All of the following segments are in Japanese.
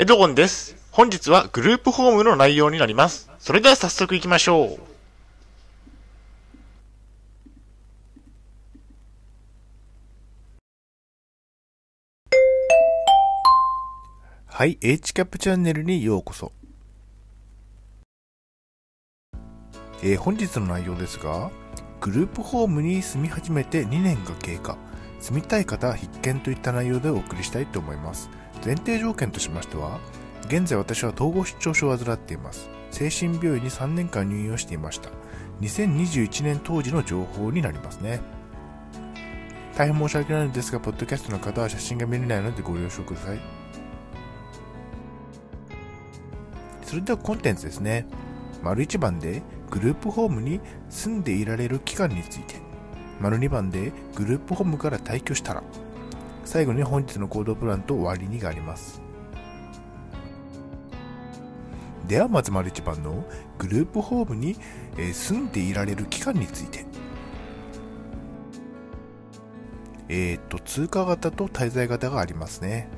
エドゴンです。本日はグループホームの内容になります。それでは早速行きましょう。はい、H キャップチャンネルにようこそ。えー本日の内容ですが、グループホームに住み始めて2年が経過、住みたい方必見といった内容でお送りしたいと思います。前提条件としましては、現在私は統合失調症を患っています。精神病院に3年間入院をしていました。2021年当時の情報になりますね。大変申し訳ないのですが、ポッドキャストの方は写真が見れないのでご了承ください。それではコンテンツですね。丸1番でグループホームに住んでいられる期間について。丸2番でグループホームから退去したら。最後に本日の行動プランと終わりにがあります。ではまず丸一番のグループホームに住んでいられる期間について。えー、っと、通過型と滞在型がありますね。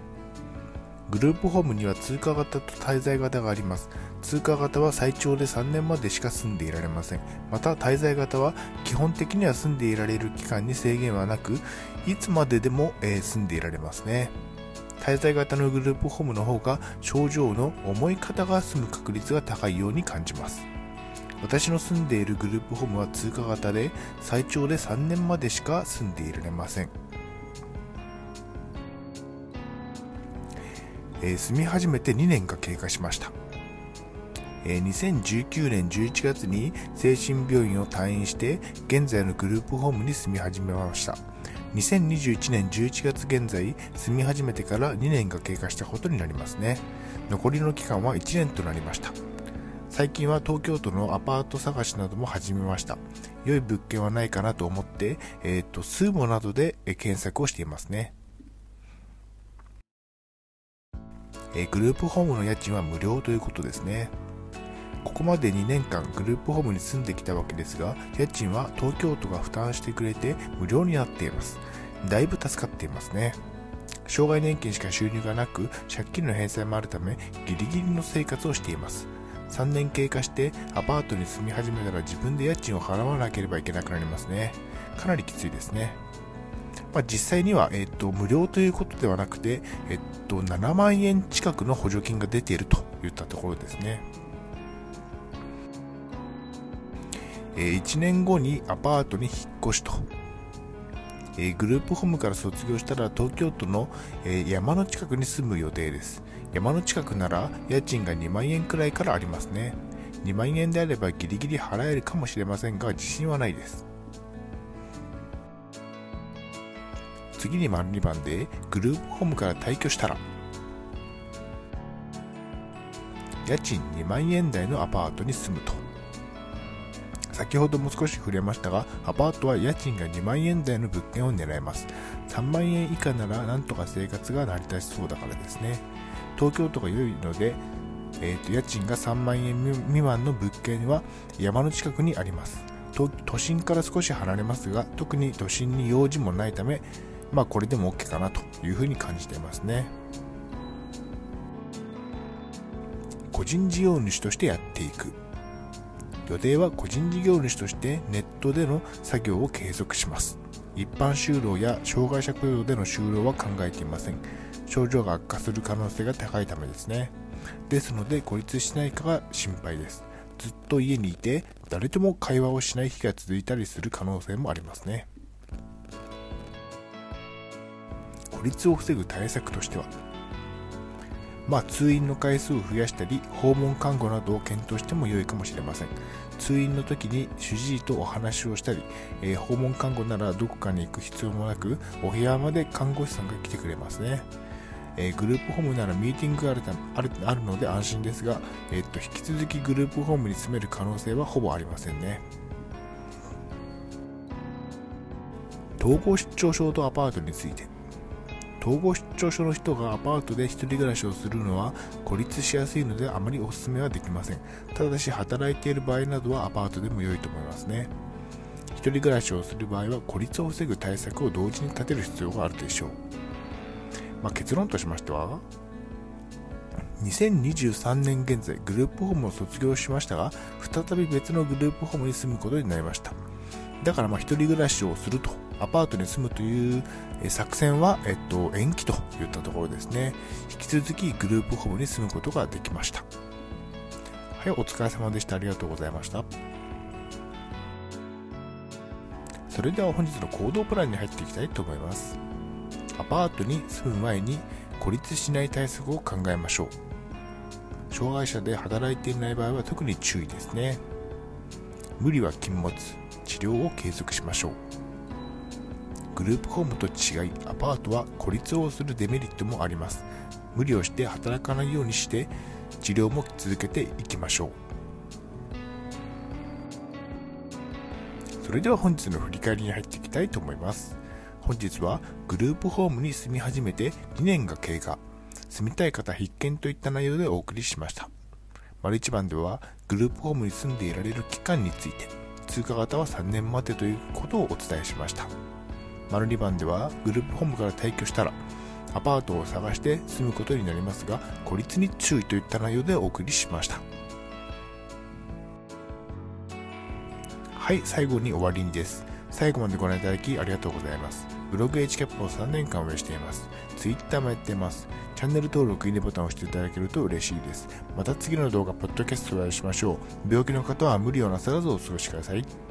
グループホームには通過型と滞在型があります。通過型は最長で3年までしか住んでいられません。また滞在型は基本的には住んでいられる期間に制限はなく、いつまででも、えー住んでいられますね。滞在型のグループホームの方が症状の重い方が住む確率が高いように感じます。私の住んでいるグループホームは通過型で最長で3年までしか住んでいられません。えー住み始めて2年が経過しました、えー2019年11月に精神病院を退院して現在のグループホームに住み始めました。2021年11月現在住み始めてから2年が経過したことになりますね。残りの期間は1年となりました。最近は東京都のアパート探しなども始めました。良い物件はないかなと思って、えー、とスーモなどで検索をしていますね。えグループホームの家賃は無料ということですね。ここまで2年間グループホームに住んできたわけですが、家賃は東京都が負担してくれて無料になっています。だいぶ助かっていますね。障害年金しか収入がなく、借金の返済もあるため、ギリギリの生活をしています。3年経過してアパートに住み始めたら自分で家賃を払わなければいけなくなりますね。かなりきついですね。まあ、実際には、えっと無料ということではなくて、えっと7万円近くの補助金が出ているといったところですね。えー1年後にアパートに引っ越しと、えーグループホームから卒業したら東京都の、えー山の近くに住む予定です。山の近くなら家賃が2万円くらいからありますね。2万円であればギリギリ払えるかもしれませんが自信はないです。次に丸2番でグループホームから退去したら家賃2万円台のアパートに住むと。先ほども少し触れましたがアパートは家賃が2万円台の物件を狙えます。3万円以下ならなんとか生活が成り立ちそうだからですね。東京都が良いので、えーと家賃が3万円未満の物件は山の近くにあります。都心から少し離れますが特に都心に用事もないためまあこれでも OK かなというふうに感じていますね。個人事業主としてやっていく。予定は個人事業主としてネットでの作業を継続します。一般就労や障害者雇用での就労は考えていません。症状が悪化する可能性が高いためですね。ですので孤立しないかが心配です。ずっと家にいて誰とも会話をしない日が続いたりする可能性もありますね。孤立を防ぐ対策としてはまあ、通院の回数を増やしたり訪問看護などを検討しても良いかもしれません。通院の時に主治医とお話をしたり、えー訪問看護ならどこかに行く必要もなくお部屋まで看護師さんが来てくれますね、えーグループホームならミーティングがあるたあるあるので安心ですが、えーっと引き続きグループホームに住める可能性はほぼありませんね。統合失調症とアパートについて統合失調症の人がアパートで一人暮らしをするのは孤立しやすいのであまりお勧めはできません。ただし働いている場合などはアパートでも良いと思いますね。一人暮らしをする場合は孤立を防ぐ対策を同時に立てる必要があるでしょう、まあ、結論としましては2023年現在グループホームを卒業しましたが再び別のグループホームに住むことになりました。だからまあ人暮らしをすると。アパートに住むという作戦は、えっと、延期といったところですね。引き続きグループホームに住むことができました。はいお疲れ様でした。ありがとうございました。それでは本日の行動プランに入っていきたいと思います。アパートに住む前に孤立しない対策を考えましょう。障害者で働いていない場合は特に注意ですね。無理は禁物。治療を継続しましょう。グループホームと違いアパートは孤立をするデメリットもあります。無理をして働かないようにして治療も続けていきましょう。それでは本日の振り返りに入っていきたいと思います。本日はグループホームに住み始めて2年が経過。住みたい方必見といった内容でお送りしました。丸一番ではグループホームに住んでいられる期間について。通過型は3年までということをお伝えしました。丸2番ではグループホームから退去したらアパートを探して住むことになりますが孤立に注意といった内容でお送りしましたはい最後に終わりにです最後までご覧いただきありがとうございますブログ h キャップを3年間運営しています Twitter もやっていますチャンネル登録、いいねボタンを押していただけると嬉しいです。また次の動画、ポッドキャストでお会いしましょう。病気の方は無理をなさらずお過ごしください。